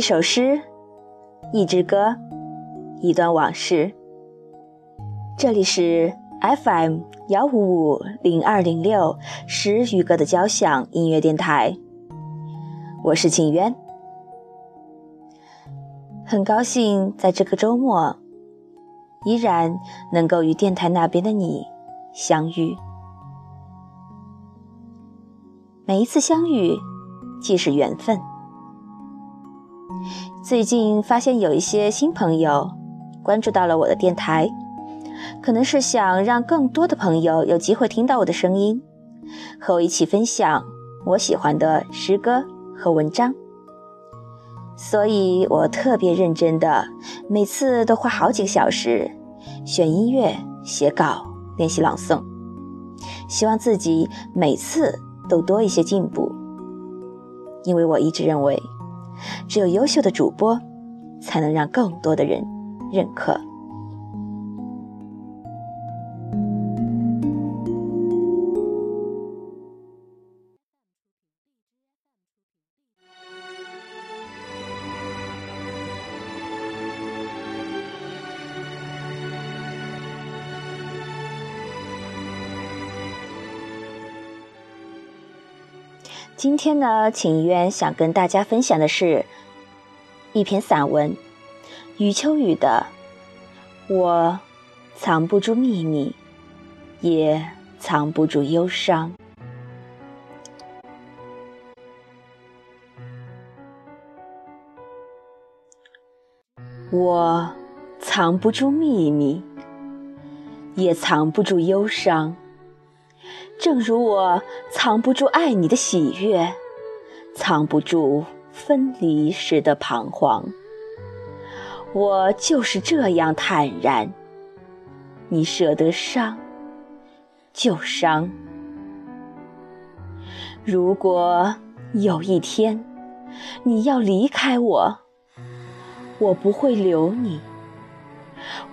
一首诗，一支歌，一段往事。这里是 FM 幺五五零二零六诗与歌的交响音乐电台，我是景渊，很高兴在这个周末依然能够与电台那边的你相遇。每一次相遇，既是缘分。最近发现有一些新朋友关注到了我的电台，可能是想让更多的朋友有机会听到我的声音，和我一起分享我喜欢的诗歌和文章。所以我特别认真的，每次都花好几个小时选音乐、写稿、练习朗诵，希望自己每次都多一些进步。因为我一直认为。只有优秀的主播，才能让更多的人认可。今天呢，请渊想跟大家分享的是一篇散文，余秋雨的《我藏不住秘密，也藏不住忧伤》。我藏不住秘密，也藏不住忧伤。正如我藏不住爱你的喜悦，藏不住分离时的彷徨，我就是这样坦然。你舍得伤，就伤。如果有一天你要离开我，我不会留你。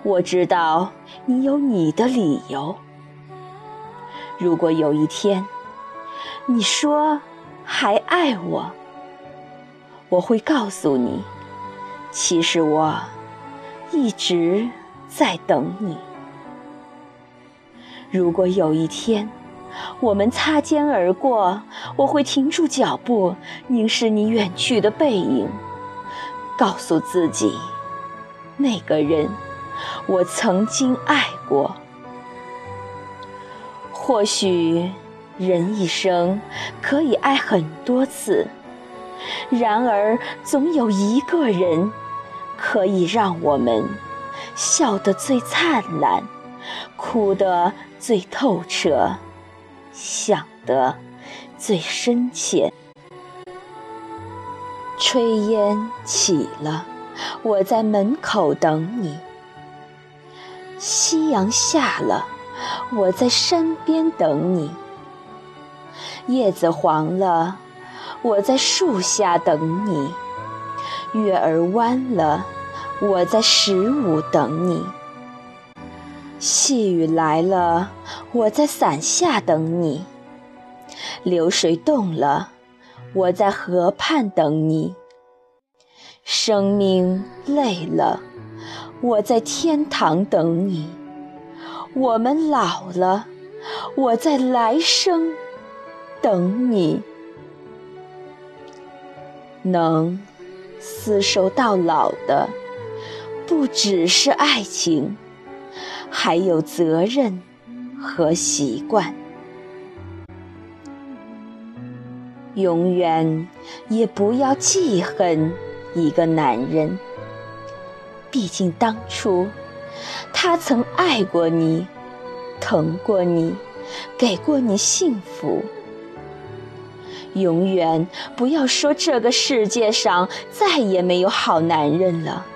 我知道你有你的理由。如果有一天你说还爱我，我会告诉你，其实我一直在等你。如果有一天我们擦肩而过，我会停住脚步，凝视你远去的背影，告诉自己，那个人我曾经爱过。或许人一生可以爱很多次，然而总有一个人可以让我们笑得最灿烂，哭得最透彻，想得最深切。炊烟起了，我在门口等你；夕阳下了。我在山边等你，叶子黄了，我在树下等你；月儿弯了，我在十五等你；细雨来了，我在伞下等你；流水动了，我在河畔等你；生命累了，我在天堂等你。我们老了，我在来生等你。能厮守到老的，不只是爱情，还有责任和习惯。永远也不要记恨一个男人，毕竟当初。他曾爱过你，疼过你，给过你幸福。永远不要说这个世界上再也没有好男人了。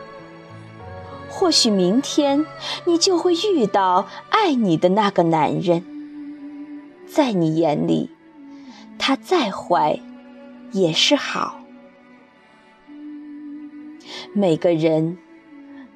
或许明天你就会遇到爱你的那个男人，在你眼里，他再坏也是好。每个人。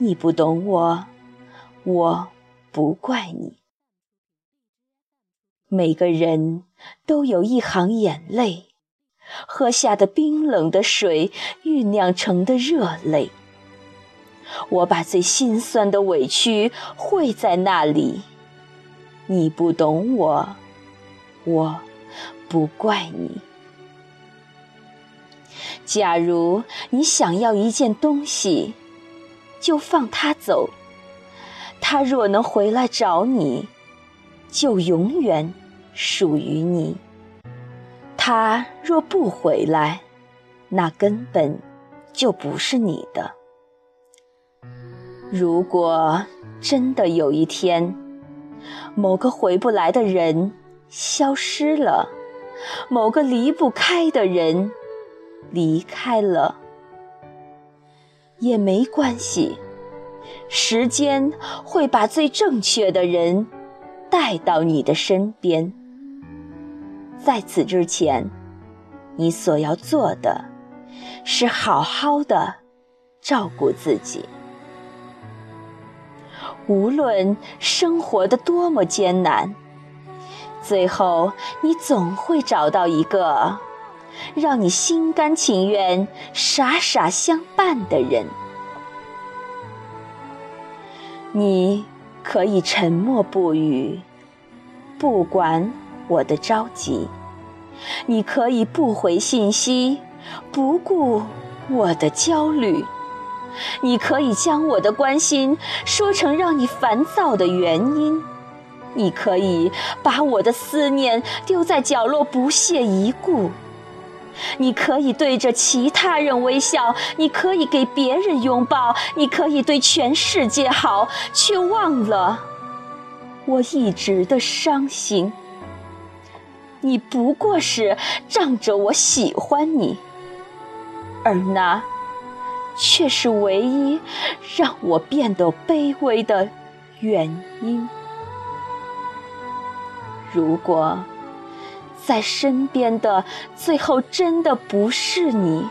你不懂我，我不怪你。每个人都有一行眼泪，喝下的冰冷的水酝酿成的热泪。我把最心酸的委屈汇在那里。你不懂我，我不怪你。假如你想要一件东西，就放他走。他若能回来找你，就永远属于你。他若不回来，那根本就不是你的。如果真的有一天，某个回不来的人消失了，某个离不开的人离开了，也没关系。时间会把最正确的人带到你的身边。在此之前，你所要做的，是好好的照顾自己。无论生活的多么艰难，最后你总会找到一个让你心甘情愿、傻傻相伴的人。你可以沉默不语，不管我的着急；你可以不回信息，不顾我的焦虑；你可以将我的关心说成让你烦躁的原因；你可以把我的思念丢在角落，不屑一顾。你可以对着其他人微笑，你可以给别人拥抱，你可以对全世界好，却忘了我一直的伤心。你不过是仗着我喜欢你，而那却是唯一让我变得卑微的原因。如果。在身边的最后真的不是你。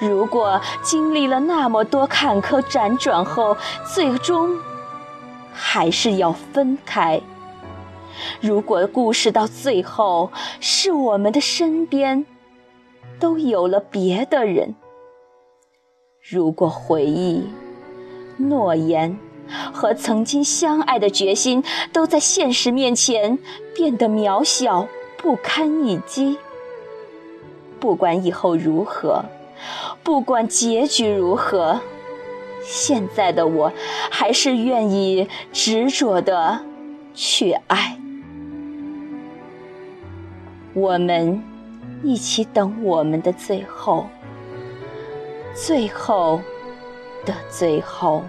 如果经历了那么多坎坷辗转后，最终还是要分开。如果故事到最后是我们的身边都有了别的人。如果回忆、诺言和曾经相爱的决心都在现实面前变得渺小。不堪一击。不管以后如何，不管结局如何，现在的我还是愿意执着的去爱。我们一起等我们的最后，最后的最后。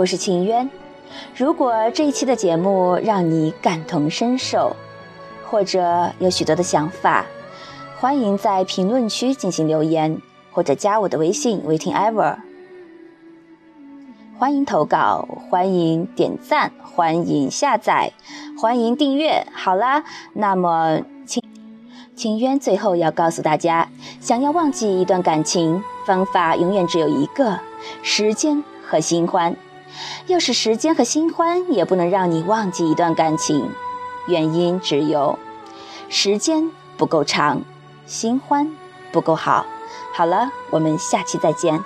我是秦渊，如果这一期的节目让你感同身受，或者有许多的想法，欢迎在评论区进行留言，或者加我的微信 waiting ever。欢迎投稿，欢迎点赞，欢迎下载，欢迎订阅。好啦，那么秦秦渊最后要告诉大家，想要忘记一段感情，方法永远只有一个：时间和新欢。要是时间和新欢也不能让你忘记一段感情，原因只有时间不够长，新欢不够好。好了，我们下期再见。